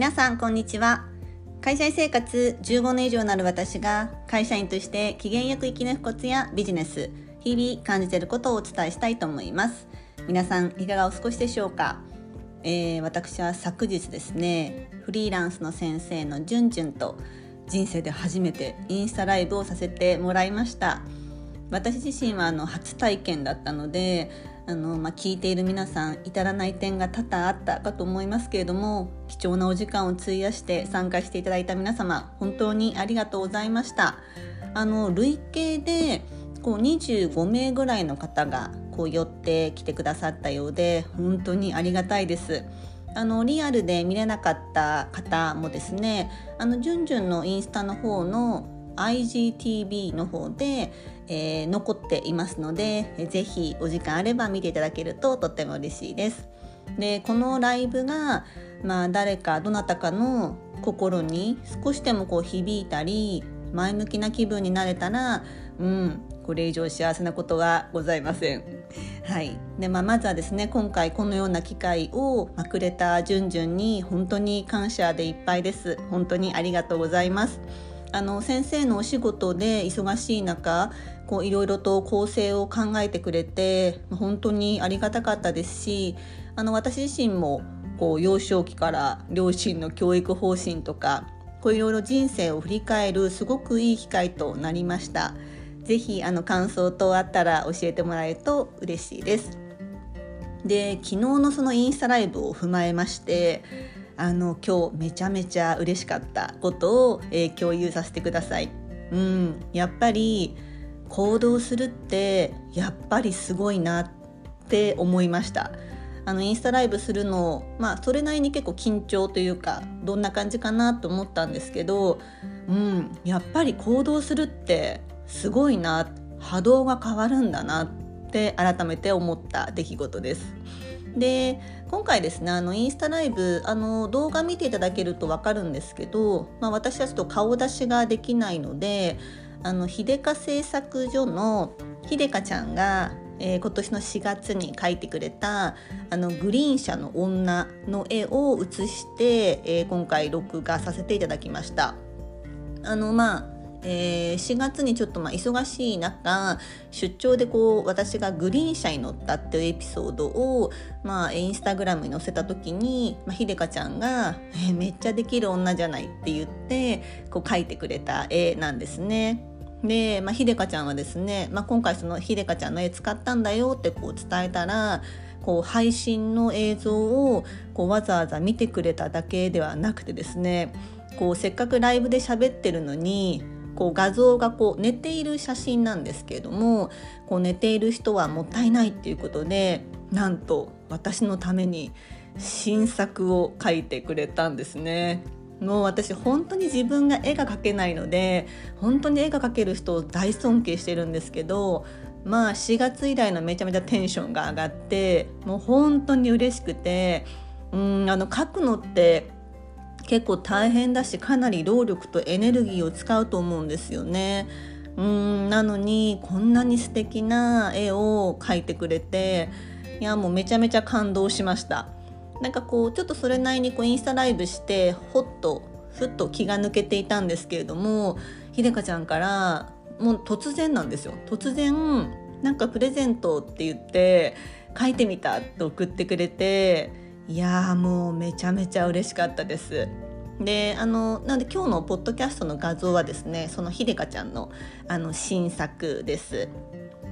皆さんこんにちは。会社員生活15年以上になる私が会社員として機嫌よく生き抜くコツやビジネス日々感じていることをお伝えしたいと思います。皆さんいかがお過ごしでしょうか、えー、私は昨日ですねフリーランスの先生のじゅんじゅんと人生で初めてインスタライブをさせてもらいました。私自身はあの初体験だったのであの、まあ、聞いている皆さん至らない点が多々あったかと思いますけれども貴重なお時間を費やして参加していただいた皆様本当にありがとうございました。あの累計でこう25名ぐらいの方がこう寄ってきてくださったようで本当にありがたいです。あのリアルで見れなかった方もですねあのじゅんじゅんのインスタの方の IGTV の方で、えー、残っていますので、えー、ぜひお時間あれば見ていただけるととっても嬉しいです。でこのライブが、まあ、誰かどなたかの心に少しでもこう響いたり前向きな気分になれたらうんこれ以上幸せなことはございません。はいでまあ、まずはですね今回このような機会を、くれたじゅんじゅんに本当に感謝でいっぱいです。本当にありがとうございます。あの先生のお仕事で忙しい中こういろいろと構成を考えてくれて本当にありがたかったですしあの私自身もこう幼少期から両親の教育方針とかこういろいろ人生を振り返るすごくいい機会となりました。ぜひあの感想等あったら教えてもらえると嬉しいです。で昨日のそのインスタライブを踏まえましてあの今日めちゃめちゃ嬉しかったことを、えー、共有させてください。うん、やっぱり行動するってやっぱりすごいなって思いました。あのインスタライブするのまあそれなりに結構緊張というかどんな感じかなと思ったんですけど、うん、やっぱり行動するってすごいな波動が変わるんだなって改めて思った出来事です。で今回ですねあのインスタライブあの動画見ていただけると分かるんですけど、まあ、私はちょっと顔出しができないのであの秀香製作所の秀香ちゃんが、えー、今年の4月に描いてくれたあのグリーン車の女の絵を写して、えー、今回録画させていただきました。あのまあえー、4月にちょっとまあ忙しい中出張でこう私がグリーン車に乗ったっていうエピソードを、まあ、インスタグラムに載せた時に、まあ、ひでかちゃんが、えー、めっちゃできる女じゃない」って言ってこう描いてくれた絵なんですね。で、まあ、ひでかちゃんはですね、まあ、今回そのひでかちゃんの絵使ったんだよってこう伝えたらこう配信の映像をこうわざわざ見てくれただけではなくてですねこうせっかくライブで喋ってるのにこう画像がこう寝ている写真なんですけれどもこう寝ている人はもったいないっていうことでなんと私のために新作を描いてくれたんですね。もう私本当に自分が絵が描けないので本当に絵が描ける人を大尊敬してるんですけどまあ4月以来のめちゃめちゃテンションが上がってもう本当に嬉しくてうんあの描くのって結構大変だしかなり労力とエネルギーを使うと思うんですよね。うんなのにこんなに素敵な絵を描いてくれていやもうめちゃめちゃ感動しました。なんかこうちょっとそれなりにこうインスタライブしてほっとふっと気が抜けていたんですけれどもひでかちゃんからもう突然なんですよ突然なんかプレゼントって言って書いてみたって送ってくれていやーもうめちゃめちゃ嬉しかったです。であのなので今日のポッドキャストの画像はですねそのひでかちゃんのあの新作です。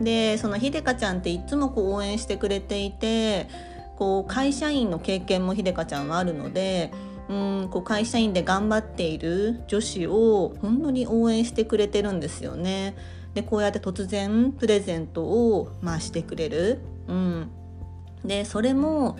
でそのひでかちゃんっていつもこう応援してくれていてこう会社員の経験もひでかちゃんはあるのでうんこう会社員で頑張っている女子を本当に応援してくれてるんですよね。でこうやって突然プレゼントを、まあ、してくれる。うん、でそれも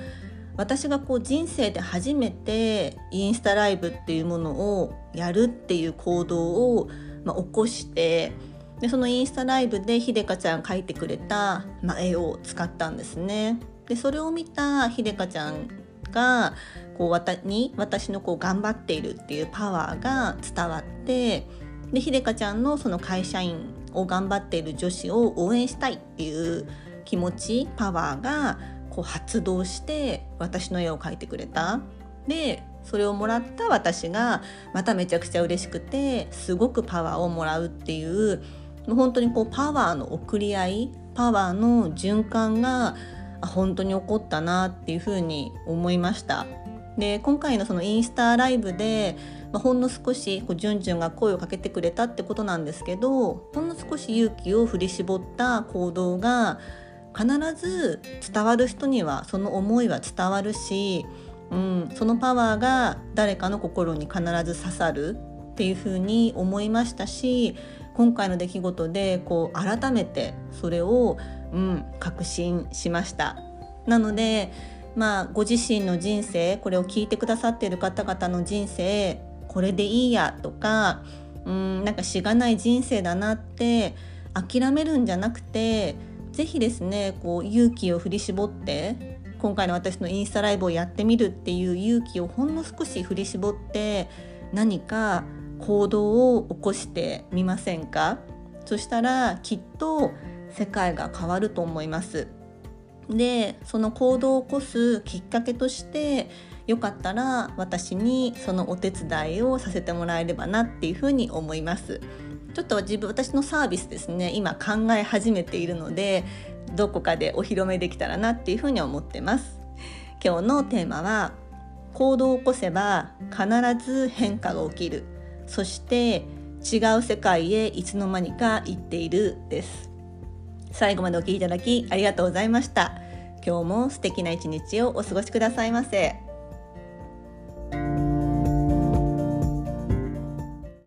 私がこう人生で初めてインスタライブっていうものをやるっていう行動を、ま、起こしてでそのインスタライブでひでかちゃん描いてくれた、ま、絵を使ったんですね。でそれを見たひでかちゃんがこう私に私のこう頑張っているっていうパワーが伝わってでひでかちゃんのその会社員を頑張っている女子を応援したいっていう気持ちパワーがこう発動して私の絵を描いてくれたでそれをもらった私がまためちゃくちゃ嬉しくてすごくパワーをもらうっていう本当にこうパワーの送り合いパワーの循環が本当に起こったなっていうふうに思いました。で今回のそのインスタライブで、まあ、ほんの少しこうじゅんじゅんが声をかけてくれたってことなんですけどほんの少し勇気を振り絞った行動が必ず伝わる人にはその思いは伝わるし、うん、そのパワーが誰かの心に必ず刺さるっていうふうに思いましたし今回の出来事でこう改めてそれを、うん、確信しました。なのでまあ、ご自身の人生これを聞いてくださっている方々の人生これでいいやとかうんなんかしがない人生だなって諦めるんじゃなくて是非ですねこう勇気を振り絞って今回の私のインスタライブをやってみるっていう勇気をほんの少し振り絞って何か行動を起こしてみませんか？そしたらきっと世界が変わると思います。でその行動を起こすきっかけとしてよかったら私にそのお手伝いをさせてもらえればなっていうふうに思います。ちょっと自分私のサービスですね今考え始めているのでどこかでお披露目できたらなっていうふうに思ってます。今日のテーマは行動を起こせば必ず変化が起きるそして違う世界へいつの間にか行っているです最後までお聴きいただきありがとうございました。今日も素敵な一日をお過ごしくださいませ。